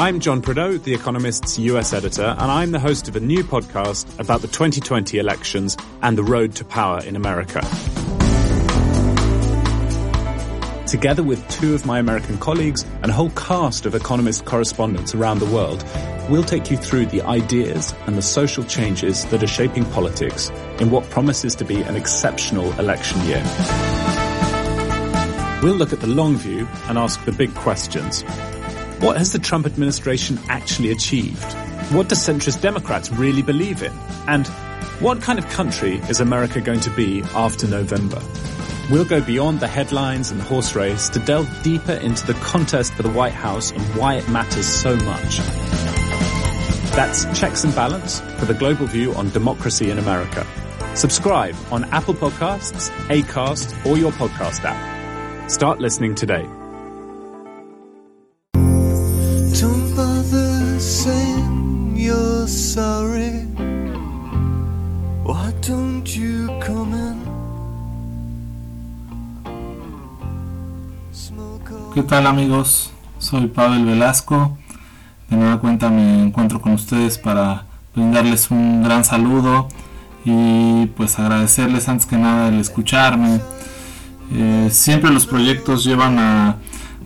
I'm John Prideaux, The Economist's US editor, and I'm the host of a new podcast about the 2020 elections and the road to power in America. Together with two of my American colleagues and a whole cast of Economist correspondents around the world, we'll take you through the ideas and the social changes that are shaping politics in what promises to be an exceptional election year. We'll look at the long view and ask the big questions. What has the Trump administration actually achieved? What do centrist Democrats really believe in? And what kind of country is America going to be after November? We'll go beyond the headlines and horse race to delve deeper into the contest for the White House and why it matters so much. That's Checks and Balance for the global view on democracy in America. Subscribe on Apple Podcasts, Acast, or your podcast app. Start listening today. ¿Qué tal amigos? Soy Pavel Velasco. De nueva cuenta me encuentro con ustedes para brindarles un gran saludo y pues agradecerles antes que nada el escucharme. Eh, siempre los proyectos llevan a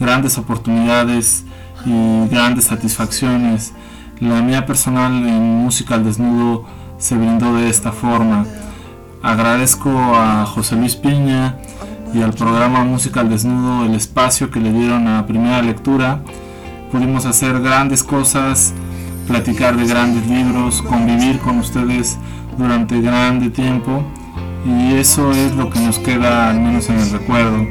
grandes oportunidades y grandes satisfacciones. La mía personal en Música al Desnudo se brindó de esta forma. Agradezco a José Luis Piña y al programa Música al Desnudo el espacio que le dieron a primera lectura. Pudimos hacer grandes cosas, platicar de grandes libros, convivir con ustedes durante grande tiempo y eso es lo que nos queda al menos en el recuerdo.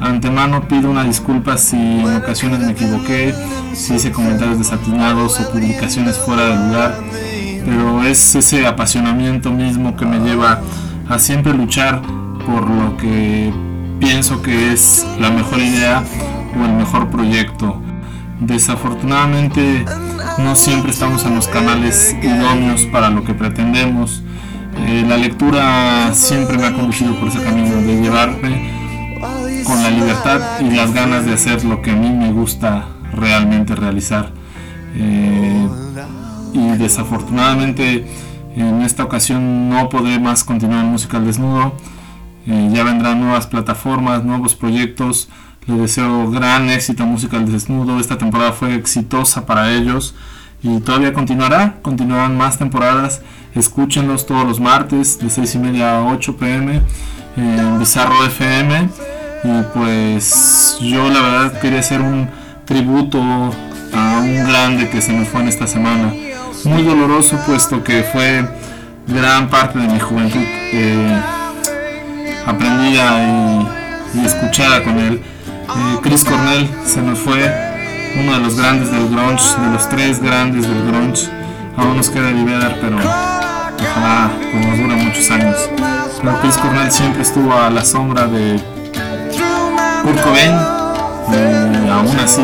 Antemano pido una disculpa si en ocasiones me equivoqué, si hice comentarios desatinados o publicaciones fuera de lugar, pero es ese apasionamiento mismo que me lleva a siempre luchar por lo que pienso que es la mejor idea o el mejor proyecto. Desafortunadamente no siempre estamos en los canales idóneos para lo que pretendemos. Eh, la lectura siempre me ha conducido por ese camino de llevarme con la libertad y las ganas de hacer lo que a mí me gusta realmente realizar. Eh, y desafortunadamente en esta ocasión no podré más continuar en música al desnudo. Eh, ya vendrán nuevas plataformas, nuevos proyectos. Les deseo gran éxito a Música al Desnudo. Esta temporada fue exitosa para ellos y todavía continuará. Continuarán más temporadas. Escúchenlos todos los martes de 6 y media a 8 pm en Bizarro FM. Y pues yo la verdad quería hacer un tributo a un grande que se nos fue en esta semana. Muy doloroso puesto que fue gran parte de mi juventud eh, aprendida y, y escuchada con él. Eh, Chris Cornell se nos fue, uno de los grandes del grunge, de los tres grandes del grunge. Aún nos queda liberar, pero ojalá pues, nos dure muchos años. Chris Cornell siempre estuvo a la sombra de Kurt Cobain y aún así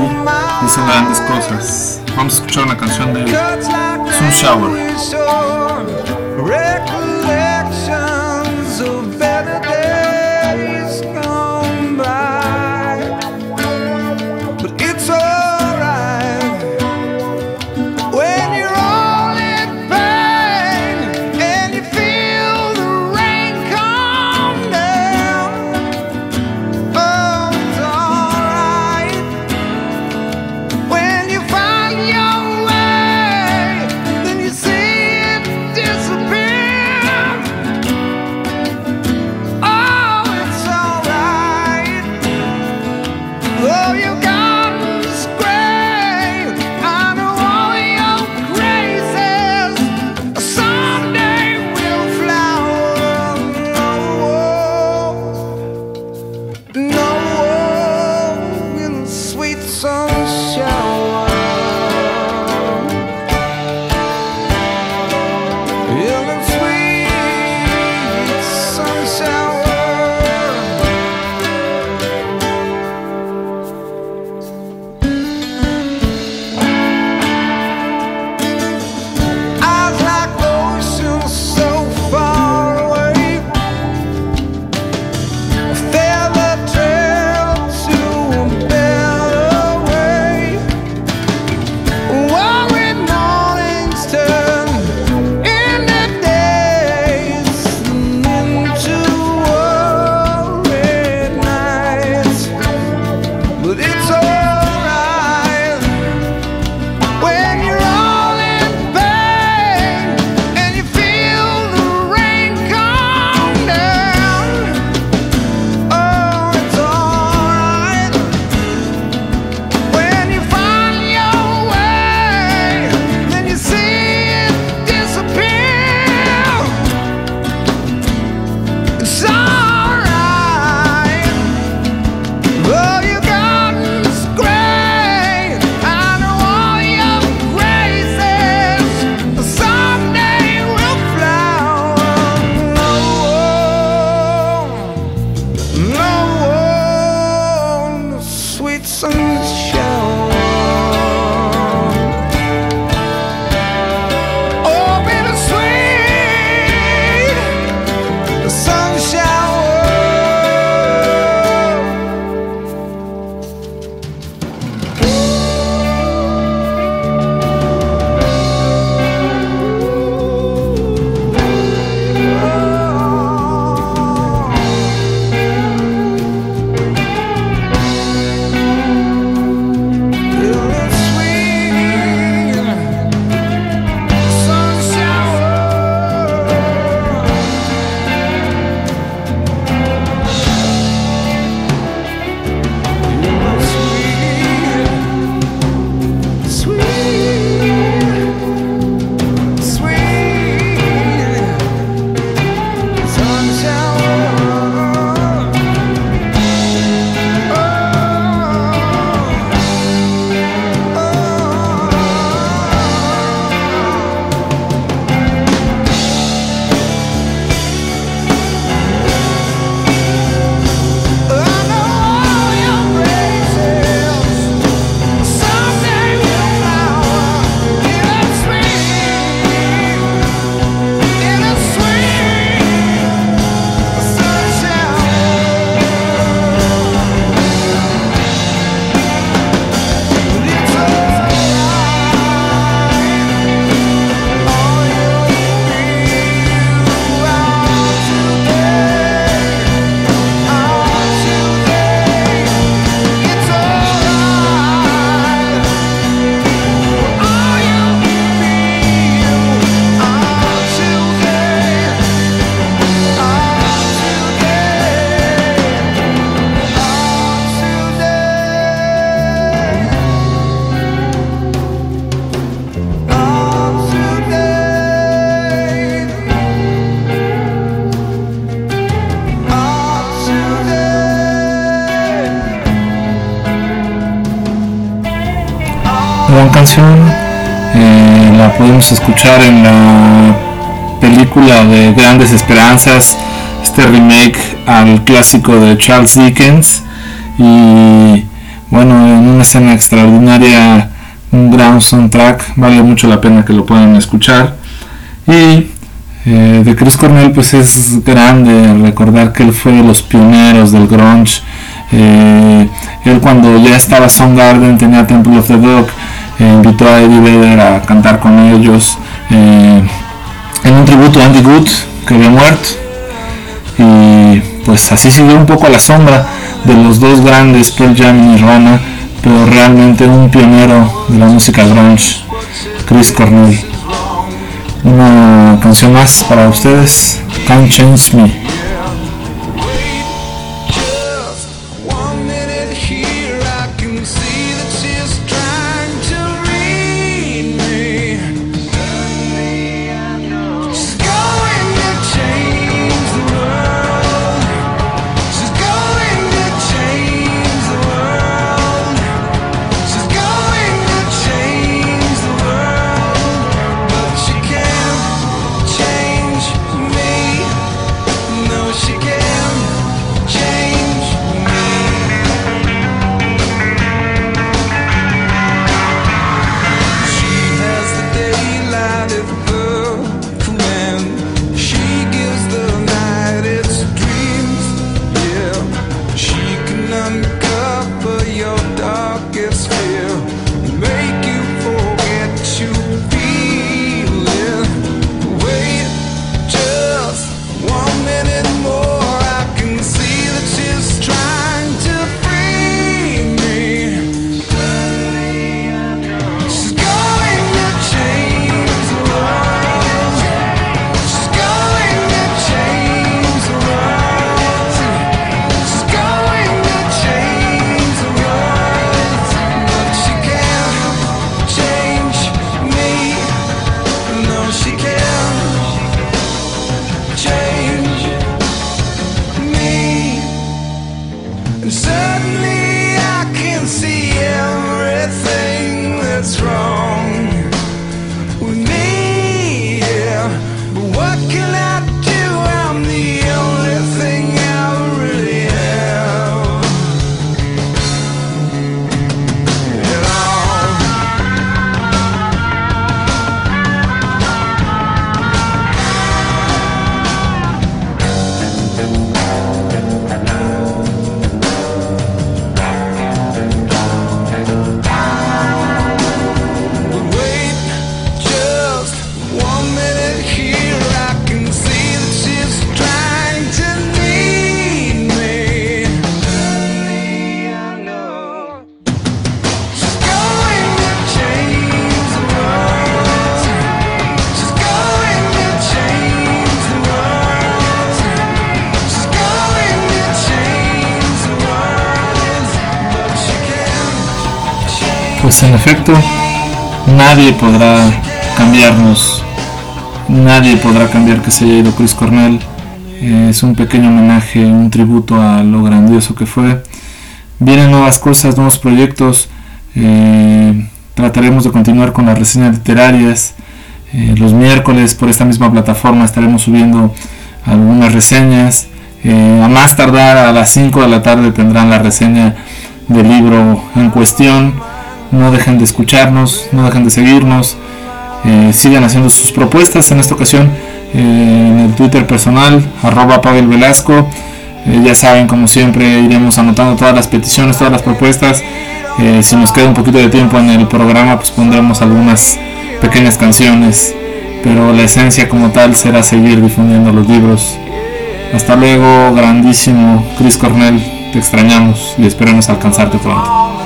hizo grandes cosas. Vamos a escuchar una canción de Sun Shower. Eh, la podemos escuchar en la película de Grandes Esperanzas, este remake al clásico de Charles Dickens. Y bueno, en una escena extraordinaria, un gran soundtrack, vale mucho la pena que lo puedan escuchar. Y eh, de Chris Cornell pues es grande recordar que él fue de los pioneros del grunge. Eh, él cuando ya estaba Soundgarden tenía Temple of the Dog, eh, invitó a Eddie Vedder a cantar con ellos en un tributo a Andy Good que había muerto. Y pues así siguió un poco a la sombra de los dos grandes Pearl Jam y Nirvana, pero realmente un pionero de la música grunge, Chris Cornell. Una canción más para ustedes, Can't Change Me. Pues en efecto, nadie podrá cambiarnos, nadie podrá cambiar que se haya ido Chris Cornell. Eh, es un pequeño homenaje, un tributo a lo grandioso que fue. Vienen nuevas cosas, nuevos proyectos. Eh, trataremos de continuar con las reseñas literarias. Eh, los miércoles por esta misma plataforma estaremos subiendo algunas reseñas. a más tardar a las 5 de la tarde tendrán la reseña del libro en cuestión no dejen de escucharnos, no dejen de seguirnos, eh, sigan haciendo sus propuestas, en esta ocasión eh, en el Twitter personal, arroba Pavel eh, ya saben, como siempre, iremos anotando todas las peticiones, todas las propuestas, si nos queda un poquito de tiempo en el programa, pues pondremos algunas pequeñas canciones, pero la esencia como tal será seguir difundiendo los libros. Hasta luego, grandísimo Chris Cornell, te extrañamos y esperamos alcanzarte pronto.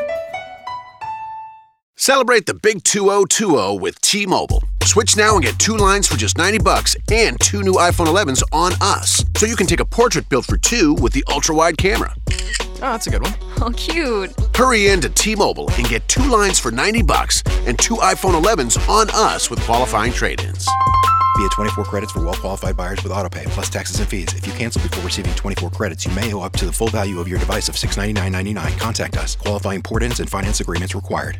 Celebrate the big 2020 with T-Mobile. Switch now and get two lines for just 90 bucks and two new iPhone 11s on us. So you can take a portrait built for two with the ultra-wide camera. Oh, that's a good one. Oh, cute. Hurry in to T-Mobile and get two lines for 90 bucks and two iPhone 11s on us with qualifying trade-ins. Via 24 credits for well-qualified buyers with autopay plus taxes and fees. If you cancel before receiving 24 credits, you may owe up to the full value of your device of $699.99. Contact us. Qualifying port-ins and finance agreements required.